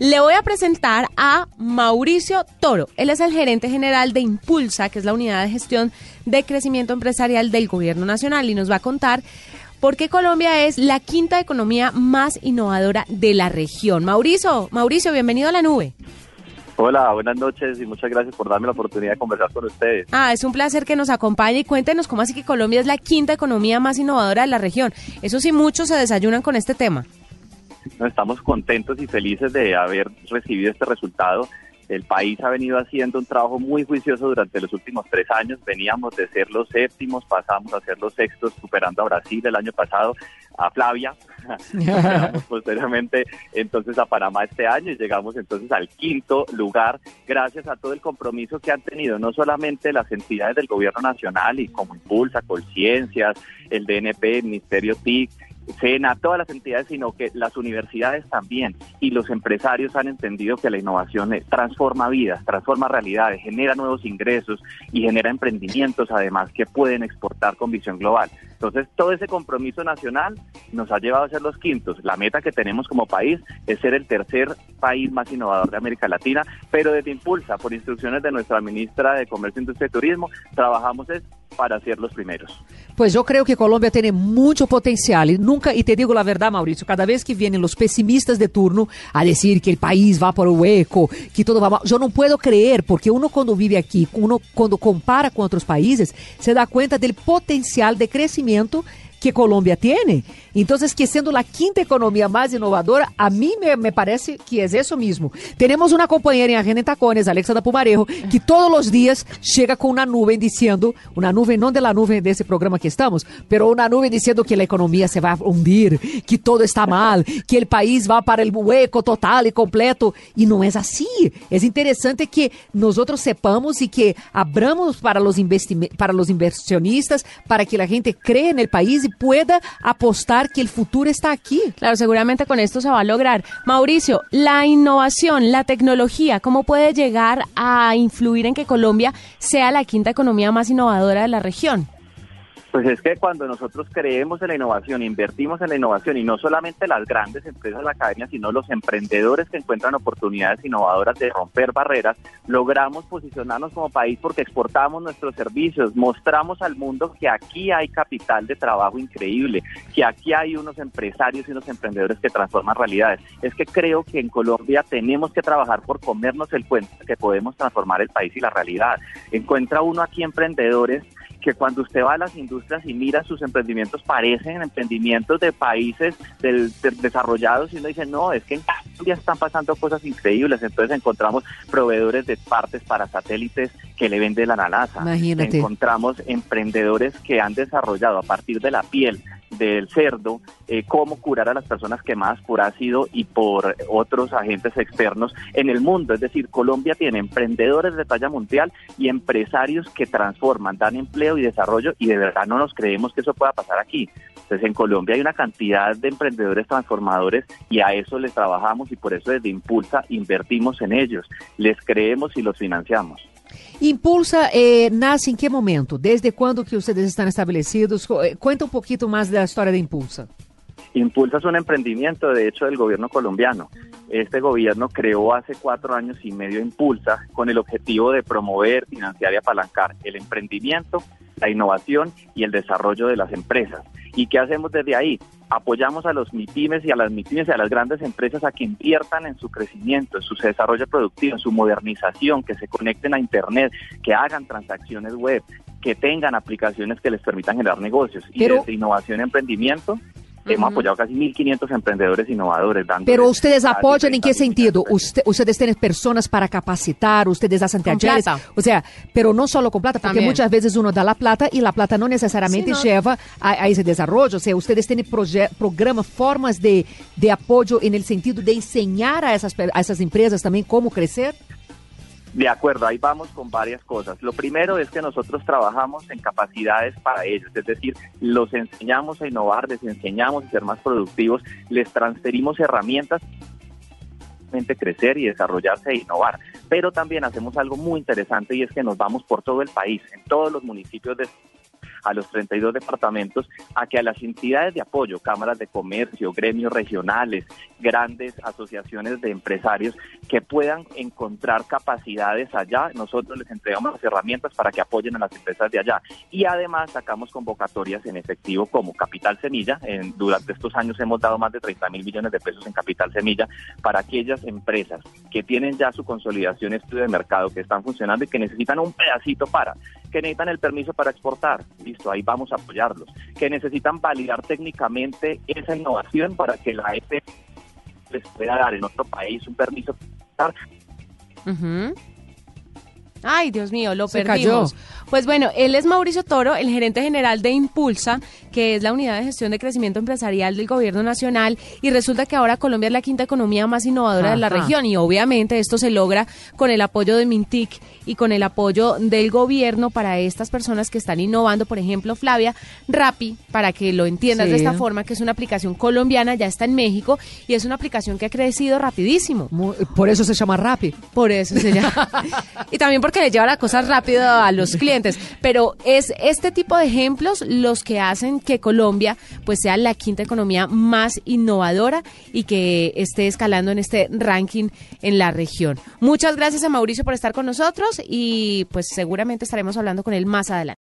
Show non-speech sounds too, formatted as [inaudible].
Le voy a presentar a Mauricio Toro. Él es el gerente general de Impulsa, que es la unidad de gestión de crecimiento empresarial del Gobierno Nacional, y nos va a contar por qué Colombia es la quinta economía más innovadora de la región. Mauricio, Mauricio, bienvenido a la nube. Hola, buenas noches y muchas gracias por darme la oportunidad de conversar con ustedes. Ah, es un placer que nos acompañe y cuéntenos cómo así que Colombia es la quinta economía más innovadora de la región. Eso sí, muchos se desayunan con este tema estamos contentos y felices de haber recibido este resultado. El país ha venido haciendo un trabajo muy juicioso durante los últimos tres años. Veníamos de ser los séptimos, pasamos a ser los sextos, superando a Brasil el año pasado, a Flavia, [laughs] posteriormente entonces a Panamá este año y llegamos entonces al quinto lugar gracias a todo el compromiso que han tenido no solamente las entidades del gobierno nacional y como Impulsa, Colciencias, el DNP, el Ministerio TIC, SENA, todas las entidades, sino que las universidades también y los empresarios han entendido que la innovación transforma vidas, transforma realidades, genera nuevos ingresos y genera emprendimientos además que pueden exportar con visión global. Entonces, todo ese compromiso nacional nos ha llevado a ser los quintos. La meta que tenemos como país es ser el tercer país más innovador de América Latina, pero desde Impulsa, por instrucciones de nuestra ministra de Comercio, Industria y Turismo, trabajamos para ser los primeros. Pues yo creo que Colombia tiene mucho potencial y nunca, y te digo la verdad, Mauricio, cada vez que vienen los pesimistas de turno a decir que el país va por el hueco, que todo va mal, yo no puedo creer, porque uno cuando vive aquí, uno cuando compara con otros países, se da cuenta del potencial de crecimiento que Colombia tiene. Entonces, que siendo la quinta economía más innovadora, a mí me, me, parece que es eso mismo. Tenemos una compañera en Agenda Tacones, Alexandra Pumarejo, que todos los días llega con una nube diciendo, una nube no de la nube de ese programa que estamos, pero una nube diciendo que la economía se va a hundir, que todo está mal, que el país va para el hueco total y completo. Y no es así. Es interesante que nosotros sepamos y que abramos para los, para los inversionistas, para que la gente cree en el país y pueda apostar que el futuro está aquí. Claro, seguramente con esto se va a lograr. Mauricio, la innovación, la tecnología, ¿cómo puede llegar a influir en que Colombia sea la quinta economía más innovadora de la región? Pues es que cuando nosotros creemos en la innovación, invertimos en la innovación y no solamente las grandes empresas de la academia, sino los emprendedores que encuentran oportunidades innovadoras de romper barreras, logramos posicionarnos como país porque exportamos nuestros servicios, mostramos al mundo que aquí hay capital de trabajo increíble, que aquí hay unos empresarios y unos emprendedores que transforman realidades. Es que creo que en Colombia tenemos que trabajar por comernos el cuento que podemos transformar el país y la realidad. Encuentra uno aquí emprendedores que cuando usted va a las industrias y mira sus emprendimientos parecen emprendimientos de países desarrollados y uno dice, no, es que en Colombia están pasando cosas increíbles. Entonces encontramos proveedores de partes para satélites que le venden a la NASA. Imagínate. Encontramos emprendedores que han desarrollado a partir de la piel del cerdo, eh, cómo curar a las personas quemadas por ácido y por otros agentes externos en el mundo. Es decir, Colombia tiene emprendedores de talla mundial y empresarios que transforman, dan empleo y desarrollo y de verdad no nos creemos que eso pueda pasar aquí. Entonces en Colombia hay una cantidad de emprendedores transformadores y a eso les trabajamos y por eso desde Impulsa invertimos en ellos, les creemos y los financiamos. Impulsa eh, nace em que momento? Desde quando que vocês estão estabelecidos? Cuenta um pouquinho mais da história da Impulsa. Impulsa es un emprendimiento, de hecho, del gobierno colombiano. Este gobierno creó hace cuatro años y medio Impulsa con el objetivo de promover, financiar y apalancar el emprendimiento, la innovación y el desarrollo de las empresas. ¿Y qué hacemos desde ahí? Apoyamos a los MIPIMES y a las MIPIMES y a las grandes empresas a que inviertan en su crecimiento, en su desarrollo productivo, en su modernización, que se conecten a Internet, que hagan transacciones web, que tengan aplicaciones que les permitan generar negocios. Y desde innovación y emprendimiento Hemos apoyado casi 1.500 emprendedores innovadores. Pero ustedes apoyan en qué sentido? ustedes tienen personas para capacitar, ustedes hacen talleres. O sea, pero no solo con plata, porque muchas veces uno da la plata y la plata no necesariamente lleva a, ese desarrollo. O sea, ustedes tienen programas, formas de, de apoyo en el sentido de enseñar a esas, a esas empresas también cómo crecer. De acuerdo, ahí vamos con varias cosas. Lo primero es que nosotros trabajamos en capacidades para ellos, es decir, los enseñamos a innovar, les enseñamos a ser más productivos, les transferimos herramientas crecer y desarrollarse e innovar. Pero también hacemos algo muy interesante y es que nos vamos por todo el país, en todos los municipios de a los 32 departamentos, a que a las entidades de apoyo, cámaras de comercio, gremios regionales, grandes asociaciones de empresarios que puedan encontrar capacidades allá, nosotros les entregamos las herramientas para que apoyen a las empresas de allá. Y además sacamos convocatorias en efectivo como Capital Semilla. Durante estos años hemos dado más de 30 mil millones de pesos en Capital Semilla para aquellas empresas que tienen ya su consolidación estudio de mercado, que están funcionando y que necesitan un pedacito para, que necesitan el permiso para exportar. Listo, ahí vamos a apoyarlos. Que necesitan validar técnicamente esa innovación para que la EP les pueda dar en otro país un permiso para exportar. Ay, Dios mío, lo perdimos. Pues bueno, él es Mauricio Toro, el gerente general de Impulsa, que es la unidad de gestión de crecimiento empresarial del gobierno nacional, y resulta que ahora Colombia es la quinta economía más innovadora de la región, y obviamente esto se logra con el apoyo de Mintic y con el apoyo del gobierno para estas personas que están innovando, por ejemplo, Flavia, Rappi, para que lo entiendas de esta forma, que es una aplicación colombiana, ya está en México, y es una aplicación que ha crecido rapidísimo. por eso se llama Rappi. Por eso se llama. [laughs] y también porque le lleva las cosas rápido a los clientes. Pero es este tipo de ejemplos los que hacen que Colombia pues sea la quinta economía más innovadora y que esté escalando en este ranking en la región. Muchas gracias a Mauricio por estar con nosotros y pues seguramente estaremos hablando con él más adelante.